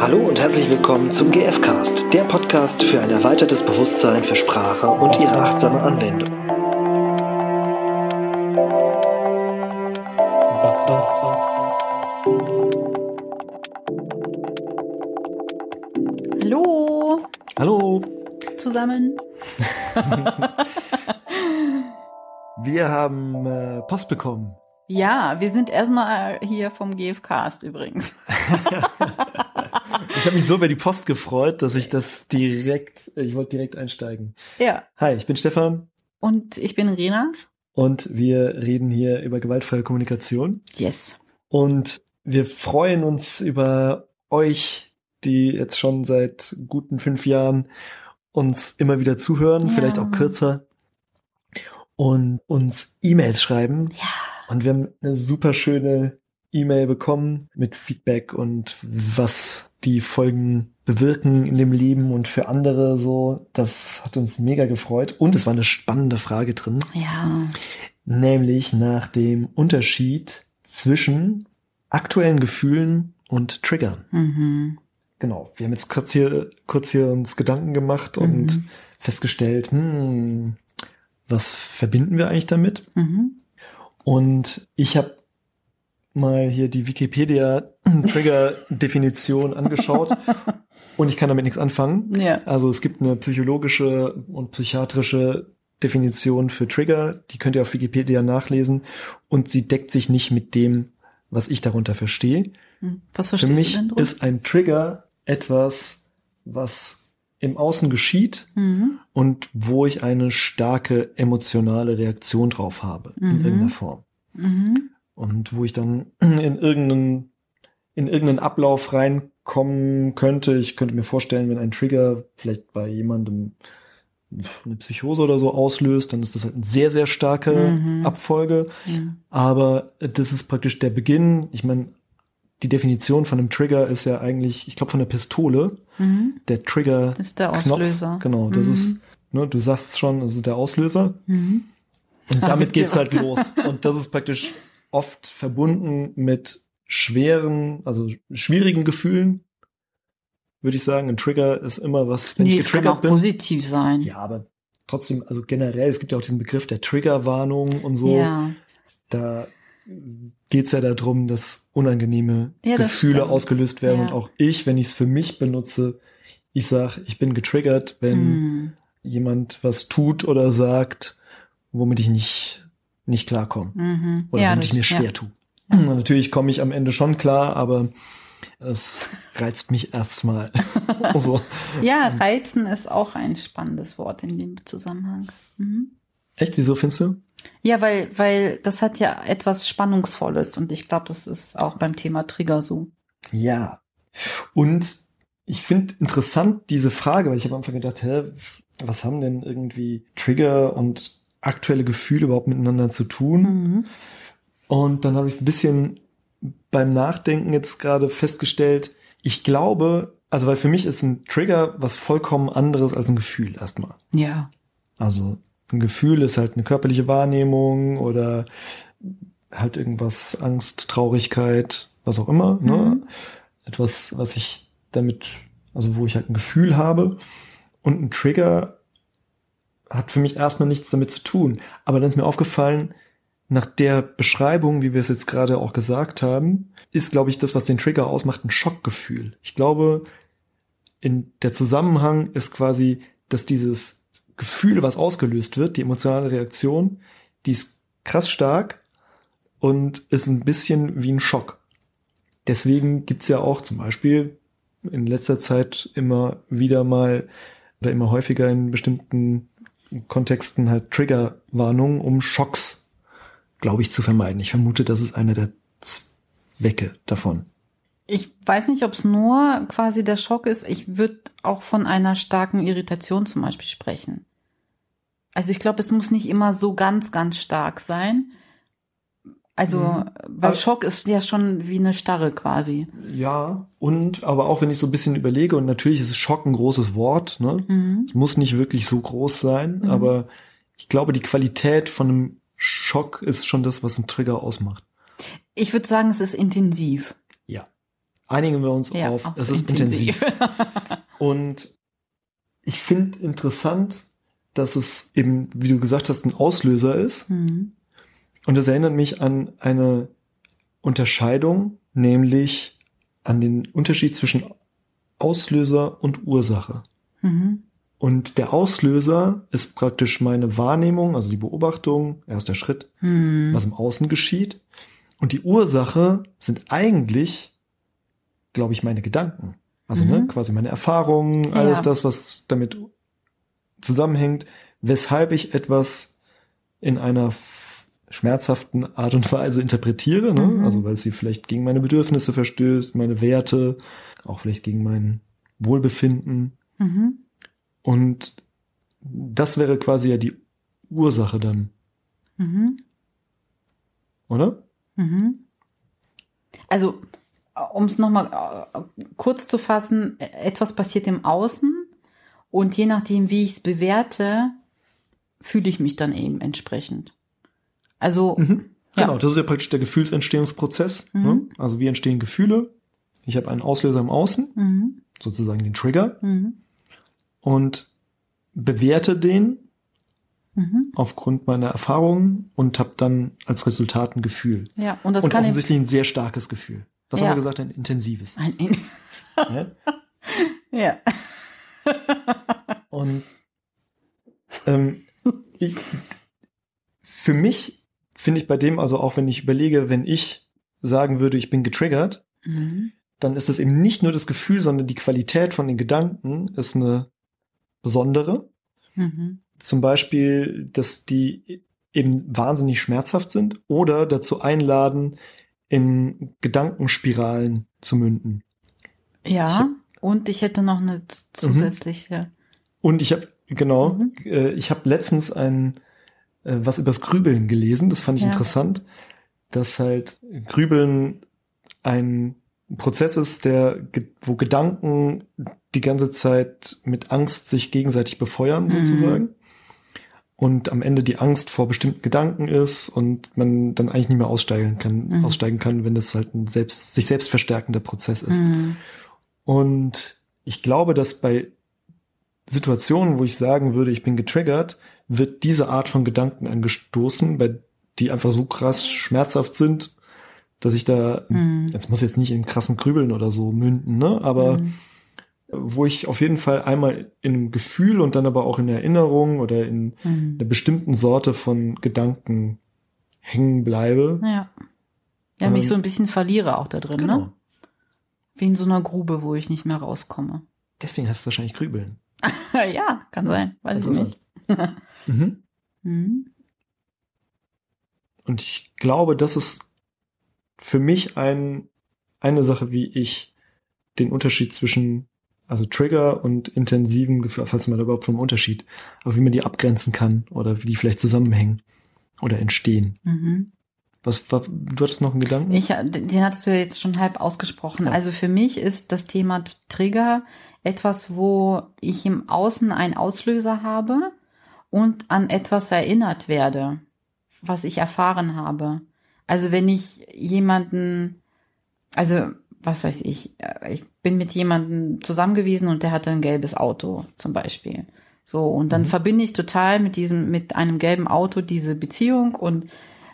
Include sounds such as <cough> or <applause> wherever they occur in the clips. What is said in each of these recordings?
Hallo und herzlich willkommen zum GFcast, der Podcast für ein erweitertes Bewusstsein für Sprache und ihre achtsame Anwendung. Hallo Hallo, zusammen. <laughs> wir haben äh, Post bekommen. Ja, wir sind erstmal hier vom GFcast übrigens. <laughs> Ich habe mich so über die Post gefreut, dass ich das direkt, ich wollte direkt einsteigen. Ja. Hi, ich bin Stefan Und ich bin Rena. und wir reden hier über gewaltfreie Kommunikation. Yes. Und wir freuen uns über euch, die jetzt schon seit guten fünf Jahren uns immer wieder zuhören, Ja. vielleicht auch kürzer, und uns E-Mails schreiben. Ja. Und wir haben eine super schöne E-Mail bekommen mit Feedback und was die Folgen bewirken in dem Leben und für andere so. Das hat uns mega gefreut. Und es war eine spannende Frage drin, Ja. nämlich nach dem Unterschied zwischen aktuellen Gefühlen und Triggern. Mhm. Genau. Wir haben jetzt kurz hier, kurz hier uns Gedanken gemacht und Mhm. festgestellt, hm, was verbinden wir eigentlich damit? Mhm. Und ich habe mal hier die Wikipedia-Trigger-Definition angeschaut <laughs> und ich kann damit nichts anfangen. Ja. Also es gibt eine psychologische und psychiatrische Definition für Trigger, die könnt ihr auf Wikipedia nachlesen und sie deckt sich nicht mit dem, was ich darunter verstehe. Hm. Was Für verstehst mich du denn drunter? ist ein Trigger etwas, was im Außen geschieht Mhm. und wo ich eine starke emotionale Reaktion drauf habe, in Mhm. irgendeiner Form. Mhm. Und wo ich dann <clears throat> in irgendeinen, in irgendeinen Ablauf reinkommen könnte. Ich könnte mir vorstellen, wenn ein Trigger vielleicht bei jemandem eine Psychose oder so auslöst, dann ist das halt eine sehr, sehr starke Mhm. Abfolge. Ja. Aber das ist praktisch der Beginn. Ich meine, die Definition von einem Trigger ist ja eigentlich, ich glaube, von der Pistole. Mhm. Der Trigger. Das ist der Knopf, Auslöser. Genau, das Mhm. ist, ne, du sagst schon, das ist der Auslöser. Mhm. Und damit mit geht's dir. halt los. Und das ist praktisch oft verbunden mit schweren, also schwierigen Gefühlen, würde ich sagen. Ein Trigger ist immer was, wenn Nee, ich es kann getriggert auch bin. positiv sein. Ja, aber trotzdem, also generell, es gibt ja auch diesen Begriff der Triggerwarnung und so. Ja. Da geht's ja darum, dass unangenehme Ja, das Gefühle stimmt. ausgelöst werden. Ja. Und auch ich, wenn ich es für mich benutze, ich sag, ich bin getriggert, wenn Mhm. jemand was tut oder sagt, womit ich nicht, nicht klarkomme. Mhm. Oder ja, das- ich mir schwer ja. tue. Natürlich komme ich am Ende schon klar, aber es reizt mich erstmal. <laughs> so. Ja, reizen ist auch ein spannendes Wort in dem Zusammenhang. Mhm. Echt, wieso findest du? Ja, weil, weil das hat ja etwas Spannungsvolles und ich glaube, das ist auch beim Thema Trigger so. Ja. Und ich finde interessant diese Frage, weil ich habe am Anfang gedacht, hä, was haben denn irgendwie Trigger und aktuelle Gefühle überhaupt miteinander zu tun? Mhm. Und dann habe ich ein bisschen beim Nachdenken jetzt gerade festgestellt, ich glaube, also weil für mich ist ein Trigger was vollkommen anderes als ein Gefühl erstmal. Ja. Also ein Gefühl ist halt eine körperliche Wahrnehmung oder halt irgendwas, Angst, Traurigkeit, was auch immer. Ne? Mhm. Etwas, was ich damit, also wo ich halt ein Gefühl habe. Und ein Trigger hat für mich erstmal nichts damit zu tun. Aber dann ist mir aufgefallen, nach der Beschreibung, wie wir es jetzt gerade auch gesagt haben, ist, glaube ich, das, was den Trigger ausmacht, ein Schockgefühl. Ich glaube, in der Zusammenhang ist quasi, dass dieses Gefühl, was ausgelöst wird, die emotionale Reaktion, die ist krass stark und ist ein bisschen wie ein Schock. Deswegen gibt's ja auch zum Beispiel in letzter Zeit immer wieder mal oder immer häufiger in bestimmten Kontexten halt Triggerwarnungen, um Schocks, glaube ich, zu vermeiden. Ich vermute, das ist einer der Zwecke davon. Ich weiß nicht, ob es nur quasi der Schock ist. Ich würde auch von einer starken Irritation zum Beispiel sprechen. Also ich glaube, es muss nicht immer so ganz, ganz stark sein. Also, Mhm. weil Schock ist ja schon wie eine Starre quasi. Ja, und aber auch wenn ich so ein bisschen überlege, und natürlich ist Schock ein großes Wort, ne? Mhm. Es muss nicht wirklich so groß sein, Mhm. aber ich glaube, die Qualität von einem Schock ist schon das, was einen Trigger ausmacht. Ich würde sagen, es ist intensiv. Ja. einigen wir uns Ja, auf, auf es ist intensiv. <laughs> <laughs> Und ich finde interessant, dass es eben, wie du gesagt hast, ein Auslöser ist. Mhm. Und das erinnert mich an eine Unterscheidung, nämlich an den Unterschied zwischen Auslöser und Ursache. Mhm. Und der Auslöser ist praktisch meine Wahrnehmung, also die Beobachtung, erster Schritt, Mhm. was im Außen geschieht. Und die Ursache sind eigentlich, glaube ich, meine Gedanken. Also Mhm. ne, quasi meine Erfahrungen, alles Ja. das, was damit zusammenhängt, weshalb ich etwas in einer schmerzhaften Art und Weise interpretiere. Ne? Mhm. Also weil sie vielleicht gegen meine Bedürfnisse verstößt, meine Werte, auch vielleicht gegen mein Wohlbefinden. Mhm. Und das wäre quasi ja die Ursache dann, Mhm. oder? Mhm. Also, um es nochmal äh, kurz zu fassen, etwas passiert im Außen und je nachdem, wie ich es bewerte, fühle ich mich dann eben entsprechend. Also, Mhm. Ja. Genau, das ist ja praktisch der Gefühlsentstehungsprozess. Mhm. Ne? Also wie entstehen Gefühle? Ich habe einen Auslöser im Außen, mhm. sozusagen den Trigger, Mhm. und bewerte den Mhm. aufgrund meiner Erfahrungen und habe dann als Resultat ein Gefühl. ja, und das und kann offensichtlich ein sehr starkes Gefühl. Was Ja. haben wir gesagt? Ein intensives. ein, ein, ne? <laughs> ja. Und ähm, ich, für mich finde ich bei dem, also auch wenn ich überlege, wenn ich sagen würde, ich bin getriggert, Mhm. dann ist das eben nicht nur das Gefühl, sondern die Qualität von den Gedanken ist eine besondere. Mhm. Zum Beispiel, dass die eben wahnsinnig schmerzhaft sind oder dazu einladen, in Gedankenspiralen zu münden. Ja, und ich hätte noch eine Mhm. zusätzliche. Und ich habe, genau, Mhm. äh, ich habe letztens ein, äh, was übers Grübeln gelesen, das fand ich Ja. interessant, dass halt Grübeln ein Prozess ist, der, wo Gedanken die ganze Zeit mit Angst sich gegenseitig befeuern, Mhm. sozusagen. Und am Ende die Angst vor bestimmten Gedanken ist und man dann eigentlich nicht mehr aussteigen kann, Mhm. aussteigen kann, wenn das halt ein selbst, sich selbst verstärkender Prozess ist. Mhm. Und ich glaube, dass bei Situationen, wo ich sagen würde, ich bin getriggert, wird diese Art von Gedanken angestoßen, bei die einfach so krass schmerzhaft sind, dass ich da, Mhm. jetzt muss jetzt nicht in krassen Grübeln oder so münden, ne, aber Mhm. wo ich auf jeden Fall einmal in einem Gefühl und dann aber auch in Erinnerung oder in Mhm. einer bestimmten Sorte von Gedanken hängen bleibe. Ja. Ja, mich Ähm, so ein bisschen verliere auch da drin, Genau. ne? Wie in so einer Grube, wo ich nicht mehr rauskomme. Deswegen heißt es wahrscheinlich Grübeln. <laughs> ja, kann sein. Weiß ich Interessant. nicht. Mhm. <laughs> Mhm. Und ich glaube, das ist für mich ein, eine Sache, wie ich den Unterschied zwischen, also Trigger und intensiven Gefühl, falls man da überhaupt vom Unterschied, aber wie man die abgrenzen kann oder wie die vielleicht zusammenhängen oder entstehen. Mhm. Was, was du hattest noch einen Gedanken? Ich, den hattest du jetzt schon halb ausgesprochen. Ja. Also für mich ist das Thema Trigger etwas, wo ich im Außen einen Auslöser habe und an etwas erinnert werde, was ich erfahren habe. Also wenn ich jemanden, also was weiß ich, äh, ich bin mit jemandem zusammen gewesen und der hatte ein gelbes Auto zum Beispiel. So, und dann Mhm. verbinde ich total mit diesem, mit einem gelben Auto diese Beziehung und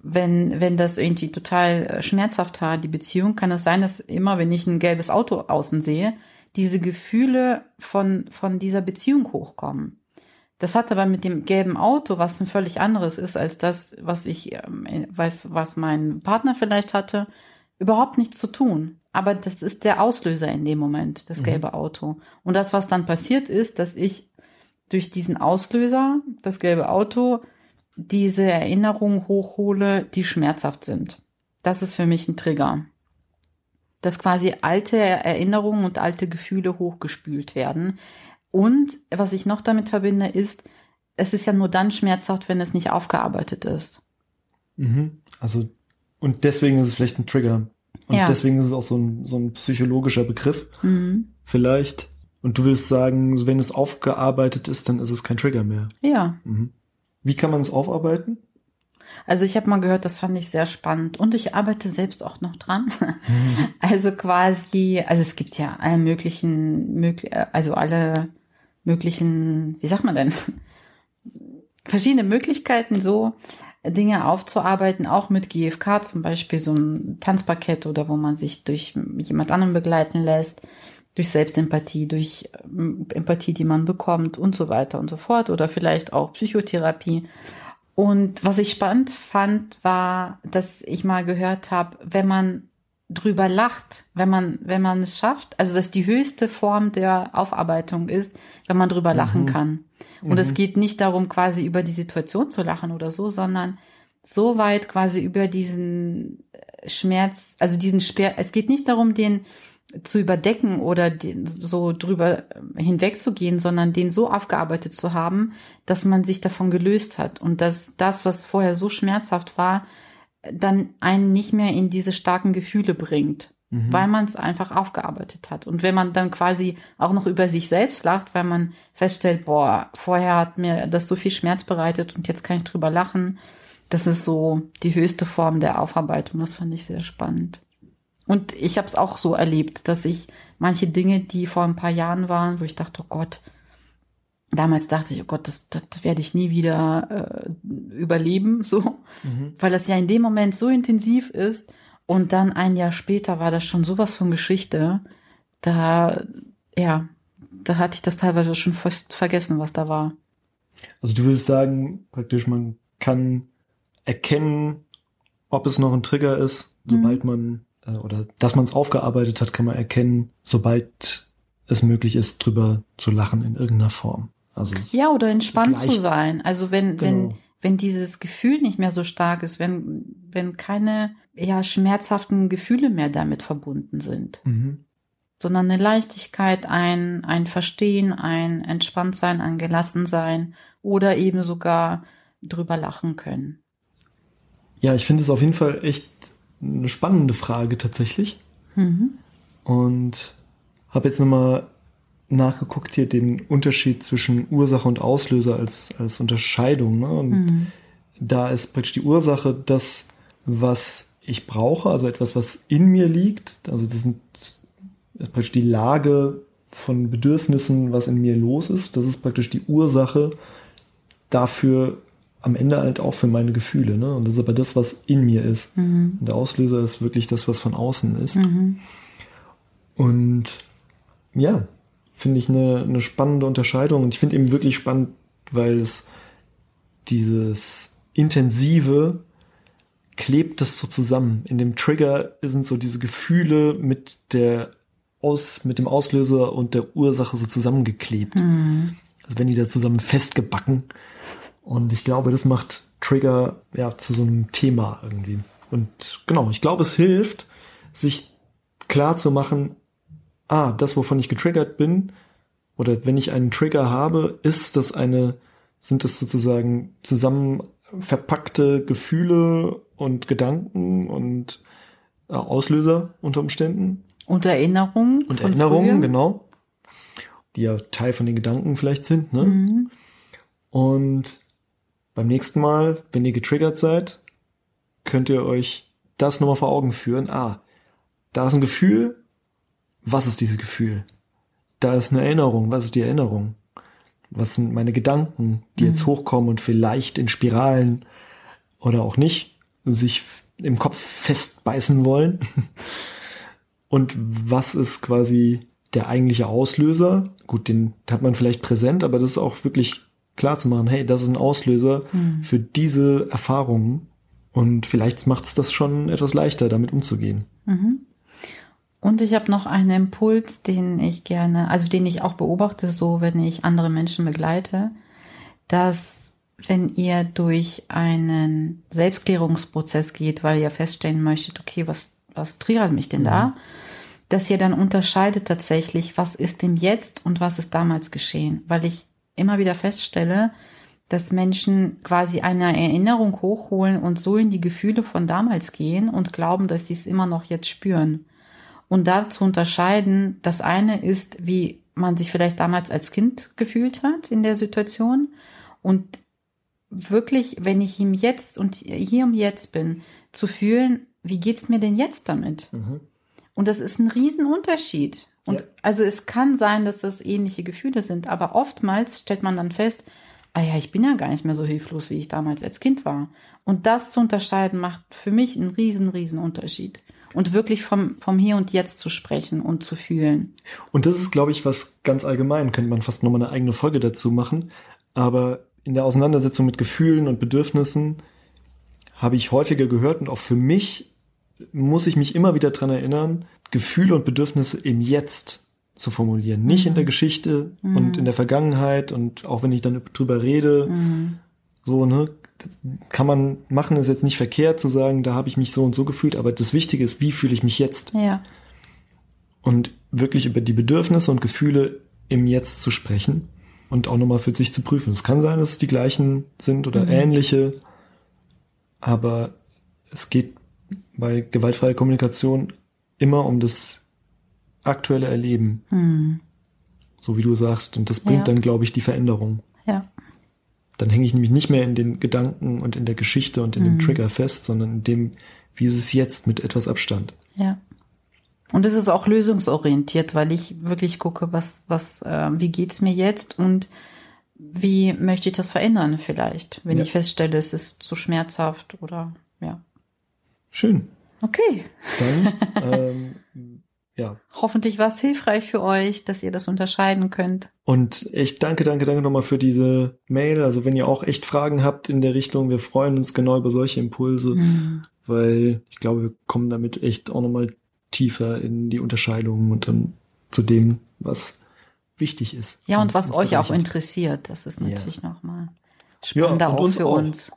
wenn, wenn das irgendwie total äh, schmerzhaft war, die Beziehung, kann es sein, dass immer, wenn ich ein gelbes Auto außen sehe, diese Gefühle von, von dieser Beziehung hochkommen. Das hat aber mit dem gelben Auto, was ein völlig anderes ist als das, was ich ähm, weiß, was mein Partner vielleicht hatte, überhaupt nichts zu tun. Aber das ist der Auslöser in dem Moment, das Mhm. gelbe Auto. Und das, was dann passiert ist, dass ich durch diesen Auslöser, das gelbe Auto, diese Erinnerungen hochhole, die schmerzhaft sind. Das ist für mich ein Trigger. Dass quasi alte Erinnerungen und alte Gefühle hochgespült werden. Und was ich noch damit verbinde, ist, es ist ja nur dann schmerzhaft, wenn es nicht aufgearbeitet ist. Mhm. Also, und deswegen ist es vielleicht ein Trigger. Und Ja. deswegen ist es auch so ein, so ein psychologischer Begriff, Mhm. vielleicht. Und du willst sagen, wenn es aufgearbeitet ist, dann ist es kein Trigger mehr. Ja. Mhm. Wie kann man es aufarbeiten? Also ich habe mal gehört, das fand ich sehr spannend und ich arbeite selbst auch noch dran. Mhm. <laughs> Also quasi, also es gibt ja alle möglichen, also alle möglichen, wie sagt man denn, verschiedene Möglichkeiten so Dinge aufzuarbeiten, auch mit GFK zum Beispiel so ein Tanzpaket oder wo man sich durch jemand anderen begleiten lässt, durch Selbstempathie, durch ähm, Empathie, die man bekommt und so weiter und so fort oder vielleicht auch Psychotherapie. Und was ich spannend fand, war, dass ich mal gehört habe, wenn man drüber lacht, wenn man, wenn man es schafft, also dass die höchste Form der Aufarbeitung ist, wenn man drüber mhm. lachen kann. Und mhm. es geht nicht darum, quasi über die Situation zu lachen oder so, sondern so weit quasi über diesen Schmerz, also diesen Sperr, es geht nicht darum, den zu überdecken oder den, so drüber hinwegzugehen, sondern den so aufgearbeitet zu haben, dass man sich davon gelöst hat und dass das, was vorher so schmerzhaft war, dann einen nicht mehr in diese starken Gefühle bringt, mhm. weil man es einfach aufgearbeitet hat. Und wenn man dann quasi auch noch über sich selbst lacht, weil man feststellt, boah, vorher hat mir das so viel Schmerz bereitet und jetzt kann ich drüber lachen, das ist so die höchste Form der Aufarbeitung. Das fand ich sehr spannend. Und ich habe es auch so erlebt, dass ich manche Dinge, die vor ein paar Jahren waren, wo ich dachte, oh Gott, damals dachte ich, oh Gott, das, das, das werde ich nie wieder äh, überleben, so, mhm. weil das ja in dem Moment so intensiv ist. Und dann ein Jahr später war das schon sowas von Geschichte. Da, ja, da hatte ich das teilweise schon fast vergessen, was da war. Also du willst sagen, praktisch, man kann erkennen, ob es noch ein Trigger ist, sobald mhm. man, äh, oder dass man es aufgearbeitet hat, kann man erkennen, sobald es möglich ist, drüber zu lachen in irgendeiner Form. Also ja, oder entspannt zu sein. Also wenn, genau. wenn, wenn dieses Gefühl nicht mehr so stark ist, wenn, wenn keine ja, schmerzhaften Gefühle mehr damit verbunden sind. Mhm. Sondern eine Leichtigkeit, ein, ein Verstehen, ein Entspanntsein, ein Gelassensein oder eben sogar drüber lachen können. Ja, ich finde es auf jeden Fall echt eine spannende Frage tatsächlich. Mhm. Und habe jetzt nochmal nachgeguckt hier den Unterschied zwischen Ursache und Auslöser als, als Unterscheidung. Ne? Und mhm. da ist praktisch die Ursache das, was ich brauche, also etwas, was in mir liegt. Also das sind das ist praktisch die Lage von Bedürfnissen, was in mir los ist. Das ist praktisch die Ursache dafür, am Ende halt auch für meine Gefühle. Ne? Und das ist aber das, was in mir ist. Mhm. Und der Auslöser ist wirklich das, was von außen ist. Mhm. Und ja, finde ich eine, eine spannende Unterscheidung. Und ich finde eben wirklich spannend, weil es dieses intensive klebt das so zusammen. In dem Trigger sind so diese Gefühle mit der aus, mit dem Auslöser und der Ursache so zusammengeklebt. Mhm. Also wenn die da zusammen festgebacken. Und ich glaube, das macht Trigger ja zu so einem Thema irgendwie. Und genau, ich glaube, es hilft, sich klar zu machen, ah, das, wovon ich getriggert bin, oder wenn ich einen Trigger habe, ist das eine, sind das sozusagen zusammen verpackte Gefühle und Gedanken und äh, Auslöser unter Umständen. Und Erinnerungen. Und Erinnerungen, genau. Die ja Teil von den Gedanken vielleicht sind, ne? Mhm. Und beim nächsten Mal, wenn ihr getriggert seid, könnt ihr euch das nochmal vor Augen führen. Ah, da ist ein Gefühl, was ist dieses Gefühl? Da ist eine Erinnerung, was ist die Erinnerung? Was sind meine Gedanken, die mhm. jetzt hochkommen und vielleicht in Spiralen oder auch nicht sich im Kopf festbeißen wollen? <laughs> Und was ist quasi der eigentliche Auslöser? Gut, den hat man vielleicht präsent, aber das ist auch wirklich klar zu machen, hey, das ist ein Auslöser mhm. für diese Erfahrungen. Und vielleicht macht es das schon etwas leichter, damit umzugehen. Mhm. Und ich habe noch einen Impuls, den ich gerne, also den ich auch beobachte, so wenn ich andere Menschen begleite, dass wenn ihr durch einen Selbstklärungsprozess geht, weil ihr feststellen möchtet, okay, was, was triggert mich denn da? Mhm. Dass ihr dann unterscheidet tatsächlich, was ist im Jetzt und was ist damals geschehen. Weil ich immer wieder feststelle, dass Menschen quasi eine Erinnerung hochholen und so in die Gefühle von damals gehen und glauben, dass sie es immer noch jetzt spüren und da zu unterscheiden, das eine ist, wie man sich vielleicht damals als Kind gefühlt hat in der Situation und wirklich, wenn ich im Jetzt und hier im Jetzt bin, zu fühlen, wie geht's mir denn jetzt damit? Mhm. Und das ist ein Riesenunterschied. Und Ja. also es kann sein, dass das ähnliche Gefühle sind, aber oftmals stellt man dann fest, ah ja, ich bin ja gar nicht mehr so hilflos, wie ich damals als Kind war. Und das zu unterscheiden macht für mich einen riesen, riesen Unterschied. Und wirklich vom, vom Hier und Jetzt zu sprechen und zu fühlen. Und das ist, glaube ich, was ganz allgemein, könnte man fast nochmal eine eigene Folge dazu machen. Aber in der Auseinandersetzung mit Gefühlen und Bedürfnissen habe ich häufiger gehört und auch für mich muss ich mich immer wieder dran erinnern, Gefühle und Bedürfnisse im Jetzt zu formulieren. Nicht in der Geschichte und in der Vergangenheit und auch wenn ich dann drüber rede, so, ne, das kann man machen, ist jetzt nicht verkehrt zu sagen, da habe ich mich so und so gefühlt, aber das Wichtige ist, wie fühle ich mich jetzt? Ja. und wirklich über die Bedürfnisse und Gefühle im Jetzt zu sprechen und auch nochmal für sich zu prüfen. Es kann sein, dass es die gleichen sind oder ähnliche, aber es geht bei gewaltfreier Kommunikation immer um das aktuelle Erleben, so wie du sagst. Und das bringt Ja. dann, glaube ich, die Veränderung. Ja. Dann hänge ich nämlich nicht mehr in den Gedanken und in der Geschichte und in dem Trigger fest, sondern in dem, wie ist es jetzt mit etwas Abstand. Ja. Und es ist auch lösungsorientiert, weil ich wirklich gucke, was, was, äh, wie geht's mir jetzt und wie möchte ich das verändern vielleicht, wenn Ja. ich feststelle, es ist zu schmerzhaft oder ja. Schön. Okay. Dann, <laughs> ähm, ja, Hoffentlich war es hilfreich für euch, dass ihr das unterscheiden könnt. Und echt danke, danke, danke nochmal für diese Mail. Also wenn ihr auch echt Fragen habt in der Richtung, wir freuen uns genau über solche Impulse, Mhm. weil ich glaube, wir kommen damit echt auch nochmal tiefer in die Unterscheidungen und dann zu dem, was wichtig ist. Ja, und was uns euch auch bereichert. interessiert, das ist Ja. natürlich nochmal Ja, spannender und auch uns für auch. uns.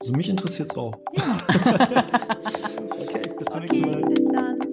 Also mich interessiert's auch. <laughs> okay, bis zum nächsten Okay, Mal. bis dann.